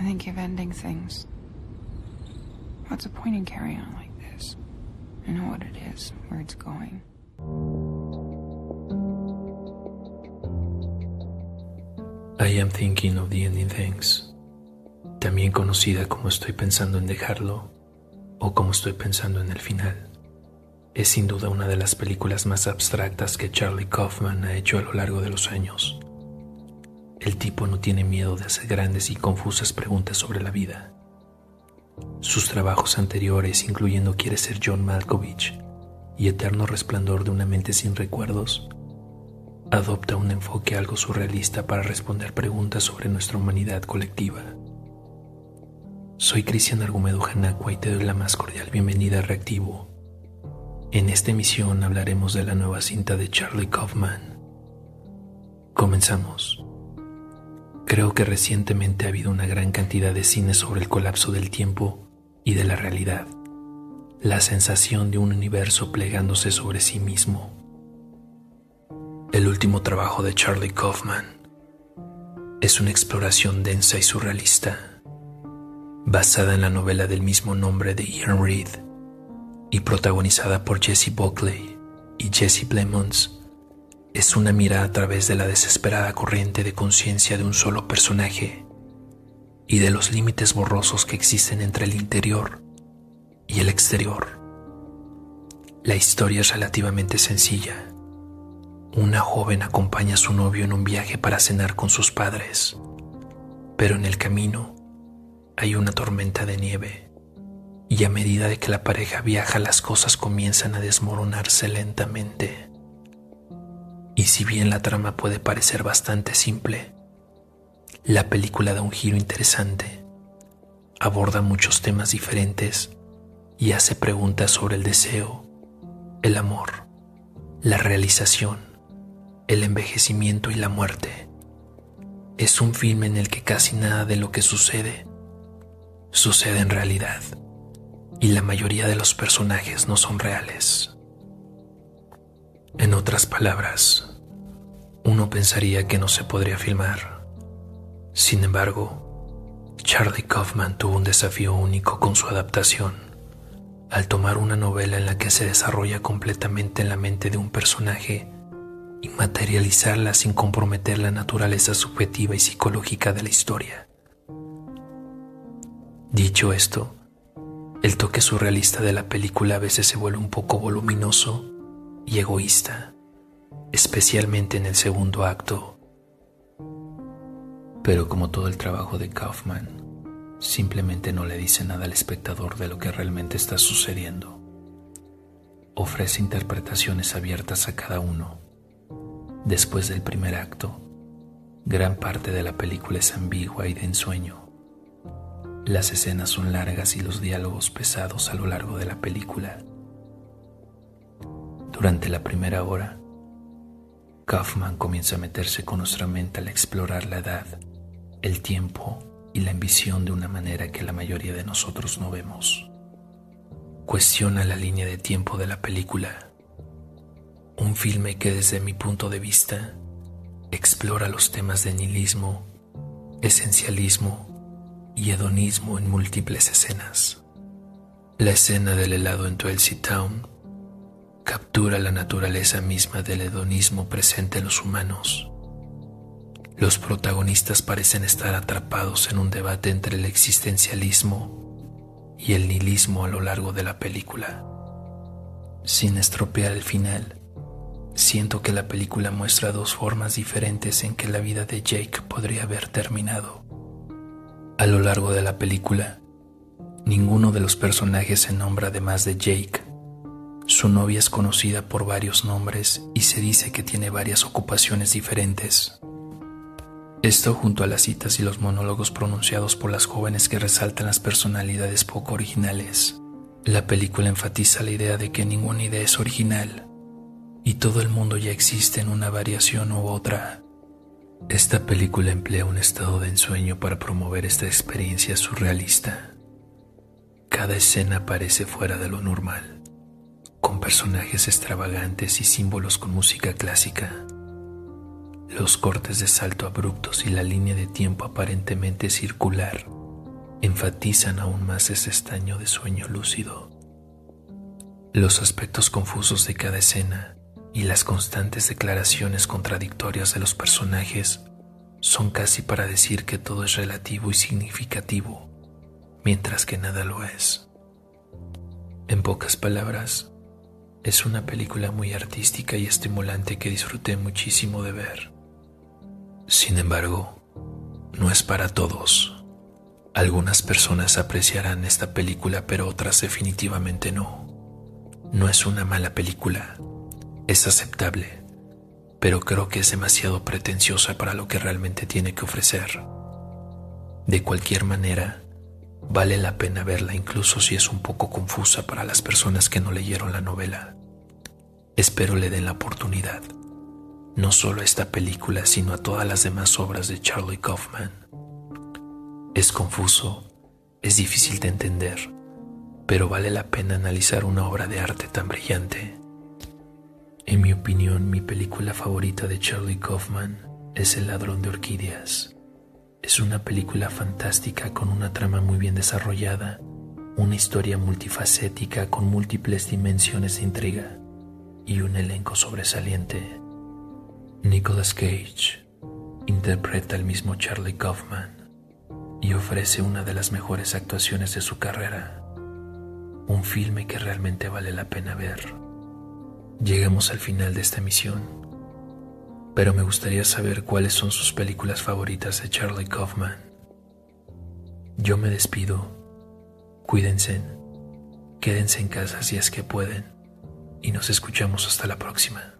I think of ending things. What's the point in carrying on like this? I know what it is, where it's going. I am thinking of the ending things, también conocida como estoy pensando en dejarlo o como estoy pensando en el final. Es sin duda una de las películas más abstractas que Charlie Kaufman ha hecho a lo largo de los años. Tipo no tiene miedo de hacer grandes y confusas preguntas sobre la vida. Sus trabajos anteriores, incluyendo Quiere ser John Malkovich y Eterno Resplandor de una mente sin recuerdos, adopta un enfoque algo surrealista para responder preguntas sobre nuestra humanidad colectiva. Soy Cristian Argumedo Janacua y te doy la más cordial bienvenida a Reactivo. En esta emisión hablaremos de la nueva cinta de Charlie Kaufman. Comenzamos. Creo que recientemente ha habido una gran cantidad de cine sobre el colapso del tiempo y de la realidad, la sensación de un universo plegándose sobre sí mismo. El último trabajo de Charlie Kaufman es una exploración densa y surrealista, basada en la novela del mismo nombre de Ian Reid y protagonizada por Jesse Buckley y Jesse Plemons es una mirada a través de la desesperada corriente de conciencia de un solo personaje y de los límites borrosos que existen entre el interior y el exterior. La historia es relativamente sencilla. Una joven acompaña a su novio en un viaje para cenar con sus padres, pero en el camino hay una tormenta de nieve y a medida de que la pareja viaja las cosas comienzan a desmoronarse lentamente. Y si bien la trama puede parecer bastante simple, la película da un giro interesante, aborda muchos temas diferentes y hace preguntas sobre el deseo, el amor, la realización, el envejecimiento y la muerte. Es un film en el que casi nada de lo que sucede sucede en realidad y la mayoría de los personajes no son reales. En otras palabras, uno pensaría que no se podría filmar. Sin embargo, Charlie Kaufman tuvo un desafío único con su adaptación, al tomar una novela en la que se desarrolla completamente en la mente de un personaje y materializarla sin comprometer la naturaleza subjetiva y psicológica de la historia. Dicho esto, el toque surrealista de la película a veces se vuelve un poco voluminoso y egoísta especialmente en el segundo acto. Pero como todo el trabajo de Kaufman, simplemente no le dice nada al espectador de lo que realmente está sucediendo. Ofrece interpretaciones abiertas a cada uno. Después del primer acto, gran parte de la película es ambigua y de ensueño. Las escenas son largas y los diálogos pesados a lo largo de la película. Durante la primera hora, Kaufman comienza a meterse con nuestra mente al explorar la edad, el tiempo y la ambición de una manera que la mayoría de nosotros no vemos. Cuestiona la línea de tiempo de la película, un filme que desde mi punto de vista explora los temas de nihilismo, esencialismo y hedonismo en múltiples escenas. La escena del helado en Twelcey Town captura la naturaleza misma del hedonismo presente en los humanos. Los protagonistas parecen estar atrapados en un debate entre el existencialismo y el nihilismo a lo largo de la película. Sin estropear el final, siento que la película muestra dos formas diferentes en que la vida de Jake podría haber terminado. A lo largo de la película, ninguno de los personajes se nombra además de Jake su novia es conocida por varios nombres y se dice que tiene varias ocupaciones diferentes. Esto junto a las citas y los monólogos pronunciados por las jóvenes que resaltan las personalidades poco originales. La película enfatiza la idea de que ninguna idea es original y todo el mundo ya existe en una variación u otra. Esta película emplea un estado de ensueño para promover esta experiencia surrealista. Cada escena parece fuera de lo normal con personajes extravagantes y símbolos con música clásica. Los cortes de salto abruptos y la línea de tiempo aparentemente circular enfatizan aún más ese estaño de sueño lúcido. Los aspectos confusos de cada escena y las constantes declaraciones contradictorias de los personajes son casi para decir que todo es relativo y significativo, mientras que nada lo es. En pocas palabras, es una película muy artística y estimulante que disfruté muchísimo de ver. Sin embargo, no es para todos. Algunas personas apreciarán esta película, pero otras definitivamente no. No es una mala película, es aceptable, pero creo que es demasiado pretenciosa para lo que realmente tiene que ofrecer. De cualquier manera, vale la pena verla incluso si es un poco confusa para las personas que no leyeron la novela. Espero le den la oportunidad, no solo a esta película, sino a todas las demás obras de Charlie Kaufman. Es confuso, es difícil de entender, pero vale la pena analizar una obra de arte tan brillante. En mi opinión, mi película favorita de Charlie Kaufman es El ladrón de orquídeas. Es una película fantástica con una trama muy bien desarrollada, una historia multifacética con múltiples dimensiones de intriga y un elenco sobresaliente. Nicolas Cage interpreta al mismo Charlie Kaufman y ofrece una de las mejores actuaciones de su carrera, un filme que realmente vale la pena ver. Llegamos al final de esta misión, pero me gustaría saber cuáles son sus películas favoritas de Charlie Kaufman. Yo me despido. Cuídense, quédense en casa si es que pueden, y nos escuchamos hasta la próxima.